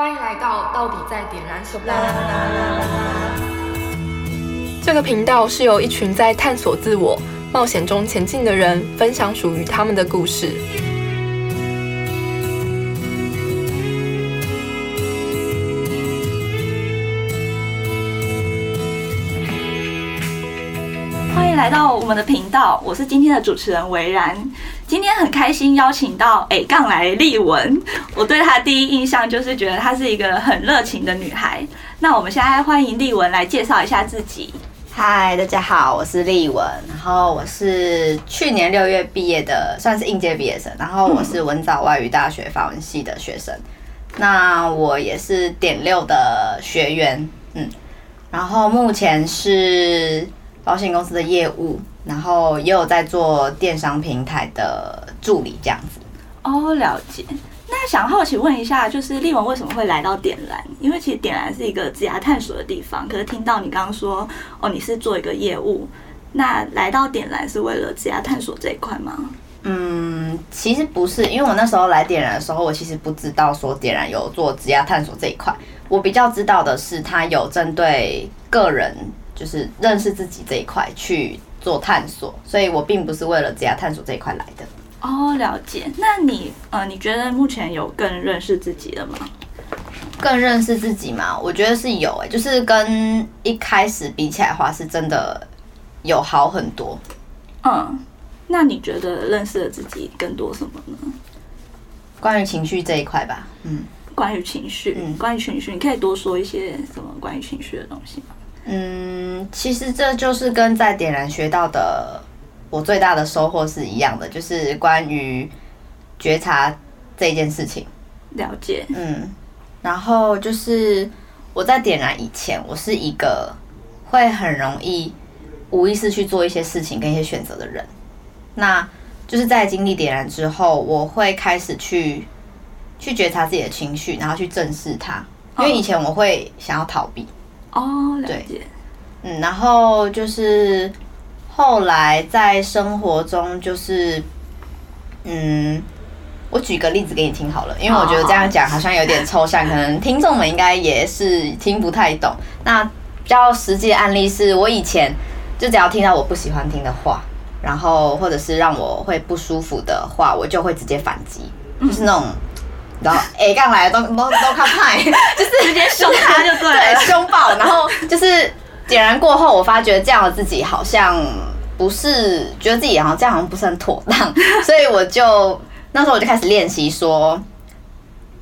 欢迎来到到底在点燃什么？这个频道是由一群在探索自我、冒险中前进的人分享属于他们的故事。欢迎来到我们的频道，我是今天的主持人维然。今天很开心邀请到 A 杠来丽文，我对她第一印象就是觉得她是一个很热情的女孩。那我们现在欢迎丽文来介绍一下自己。嗨，大家好，我是丽文，然后我是去年六月毕业的，算是应届毕业生，然后我是文藻外语大学法文系的学生，那我也是点六的学员，嗯，然后目前是保险公司的业务，然后也有在做电商平台的助理这样子。哦，了解。那想好奇问一下，就是丽文为什么会来到点燃？因为其实点燃是一个职涯探索的地方，可是听到你刚刚说，哦，你是做一个业务，那来到点燃是为了职涯探索这一块吗？嗯，其实不是，因为我那时候来点燃的时候，我其实不知道说点燃有做职业探索这一块。我比较知道的是，它有针对个人，就是认识自己这一块去做探索，所以我并不是为了职业探索这一块来的。哦，了解。那你呃，你觉得目前有更认识自己了吗？更认识自己吗？我觉得是有诶、就是跟一开始比起来的话，是真的有好很多。嗯，那你觉得认识了自己更多什么呢？关于情绪这一块吧，嗯关于情绪，嗯关于情绪，你可以多说一些什么关于情绪的东西吗？嗯，其实这就是跟在点燃学到的我最大的收获是一样的，就是关于觉察这件事情。了解，嗯，然后就是我在点燃以前，我是一个会很容易无意识去做一些事情跟一些选择的人。那就是在经历点燃之后，我会开始去去觉察自己的情绪，然后去正视它。因为以前我会想要逃避，哦，了对解，嗯，然后就是后来在生活中，就是嗯，我举个例子给你听好了，因为我觉得这样讲好像有点抽象，可能听众们应该也是听不太懂。那比较实际的案例是我以前就只要听到我不喜欢听的话，然后或者是让我会不舒服的话，我就会直接反击，就是那种。然后 A 杠来的都都都靠派，就是直接凶他就对对了。凶暴，然后就是点燃过后，我发觉这样的自己好像不是，觉得自己好像这样好像不是很妥当，所以我就那时候我就开始练习说，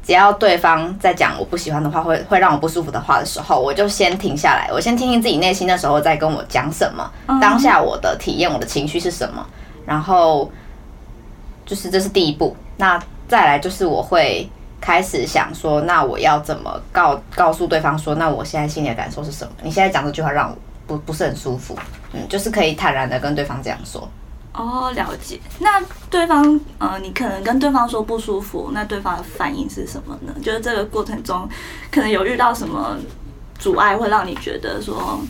只要对方在讲我不喜欢的话，会会让我不舒服的话的时候，我就先停下来，我先听听自己内心那时候在跟我讲什么，嗯当下我的体验，我的情绪是什么，然后就是这是第一步，那再来就是我会开始想说，那我要怎么告告诉对方说，那我现在心里的感受是什么？你现在讲这句话让我不不是很舒服，嗯，就是可以坦然的跟对方这样说。哦，了解。那对方，呃，你可能跟对方说不舒服，那对方的反应是什么呢？就是这个过程中，可能有遇到什么阻碍，会让你觉得说，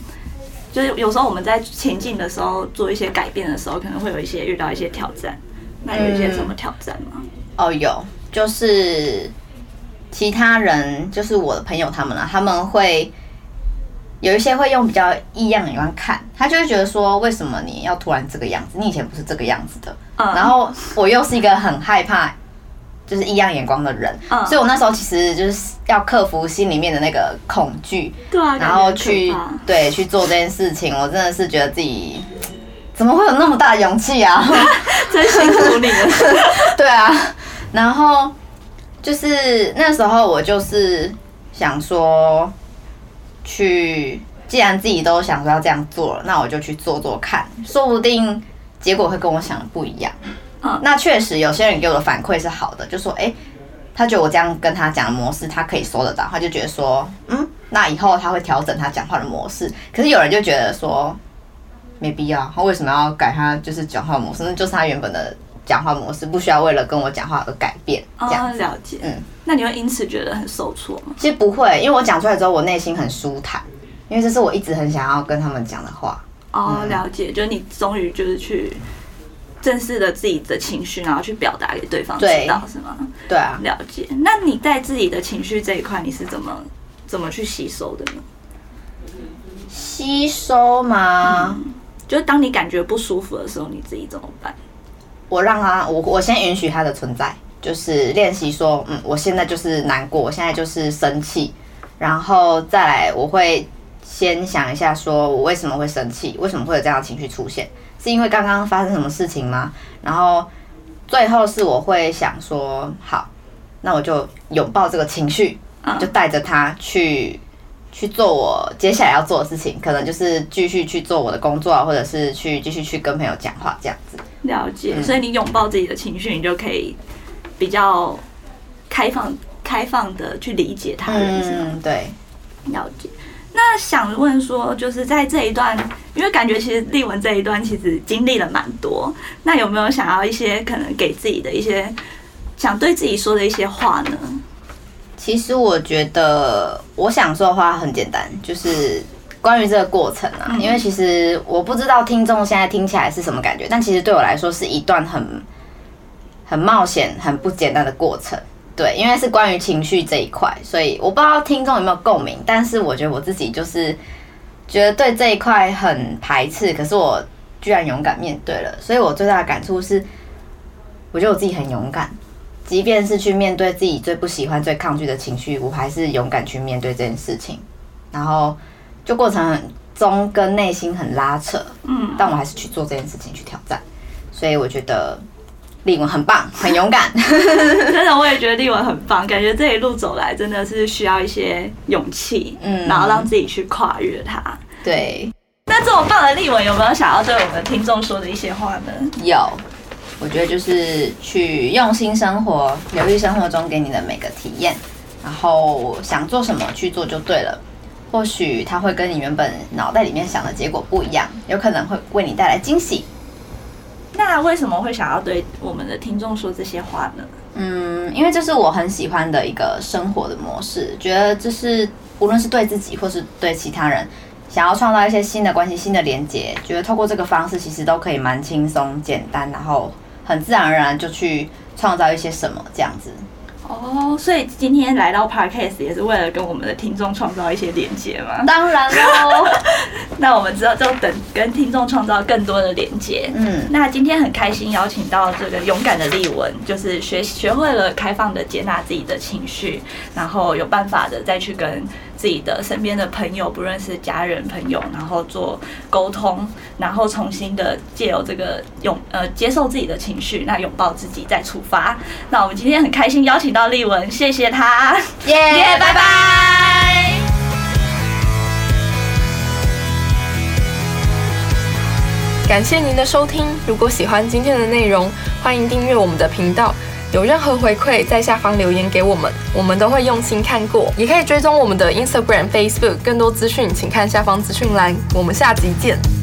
就是有时候我们在前进的时候，做一些改变的时候，可能会有一些遇到一些挑战。那有一些什么挑战吗？哦，有，就是其他人，就是我的朋友他们啦，他们会有一些会用比较异样的眼光看，他就会觉得说，为什么你要突然这个样子？你以前不是这个样子的。嗯然后我又是一个很害怕就是异样眼光的人，嗯所以我那时候其实就是要克服心里面的那个恐惧，对啊，然后去对去做这件事情。我真的是觉得自己怎么会有那么大的勇气啊？真辛苦你了。对啊，然后就是那时候我就是想说，去既然自己都想说要这样做了，那我就去做做看，说不定结果会跟我想的不一样。嗯那确实有些人给我的反馈是好的，就说哎、诶他觉得我这样跟他讲的模式，他可以收得到，他就觉得说，嗯，那以后他会调整他讲话的模式。可是有人就觉得说，没必要，他为什么要改他就是讲话模式？那就是他原本的讲话模式，不需要为了跟我讲话而改变这样哦，了解。嗯，那你会因此觉得很受挫吗？其实不会，因为我讲出来之后，我内心很舒坦，因为这是我一直很想要跟他们讲的话。哦，了解，就是你终于就是去正视了自己的情绪，然后去表达给对方知道，是吗？对啊，了解。那你在自己的情绪这一块，你是怎么怎么去吸收的呢？吸收吗？就是当你感觉不舒服的时候，你自己怎么办？我让他，我我先允许他的存在，就是练习说，嗯，我现在就是难过，我现在就是生气，然后再来，我会先想一下，说我为什么会生气，为什么会有这样的情绪出现，是因为刚刚发生什么事情吗？然后最后是我会想说，好，那我就拥抱这个情绪，就带着他去去做我接下来要做的事情，可能就是继续去做我的工作啊，或者是去继续去跟朋友讲话这样子。了解。嗯所以你拥抱自己的情绪，你就可以比较开放、开放的去理解他人，是吗？嗯，对。了解。那想问说，就是在这一段，因为感觉其实丽文这一段其实经历了蛮多，那有没有想要一些可能给自己的一些想对自己说的一些话呢？其实我觉得我想说的话很简单，就是关于这个过程啊，因为其实我不知道听众现在听起来是什么感觉，但其实对我来说是一段很很冒险、很不简单的过程。对，因为是关于情绪这一块，所以我不知道听众有没有共鸣，但是我觉得我自己就是觉得对这一块很排斥，可是我居然勇敢面对了，所以我最大的感触是，我觉得我自己很勇敢。即便是去面对自己最不喜欢、最抗拒的情绪，我还是勇敢去面对这件事情。然后就过程中跟内心很拉扯，嗯，但我还是去做这件事情去挑战。所以我觉得丽文很棒，很勇敢。真的，我也觉得丽文很棒，感觉这一路走来真的是需要一些勇气，嗯然后让自己去跨越它。对，那这么棒的丽文，有没有想要对我们听众说的一些话呢？有，我觉得就是去用心生活，留意生活中给你的每个体验，然后想做什么去做就对了。或许它会跟你原本脑袋里面想的结果不一样，有可能会为你带来惊喜。那为什么会想要对我们的听众说这些话呢？嗯，因为这是我很喜欢的一个生活的模式，觉得这是无论是对自己或是对其他人，想要创造一些新的关系、新的连接，觉得透过这个方式，其实都可以蛮轻松、简单，然后很自然而然就去创造一些什么这样子。哦，所以今天来到 Podcast 也是为了跟我们的听众创造一些连接嘛？当然喽，那我们之后就等跟听众创造更多的连接。嗯，那今天很开心邀请到这个勇敢的丽文，就是学学会了开放的接纳自己的情绪，然后有办法的再去跟自己的身边的朋友，不论是家人朋友，然后做沟通，然后重新的借由这个拥呃接受自己的情绪，那拥抱自己再出发。那我们今天很开心邀请到丽文，谢谢她，耶、耶，拜拜。感谢您的收听。如果喜欢今天的内容，欢迎订阅我们的频道。有任何回馈，在下方留言给我们，我们都会用心看过。也可以追踪我们的 Instagram、Facebook，更多资讯请看下方资讯栏。我们下集见。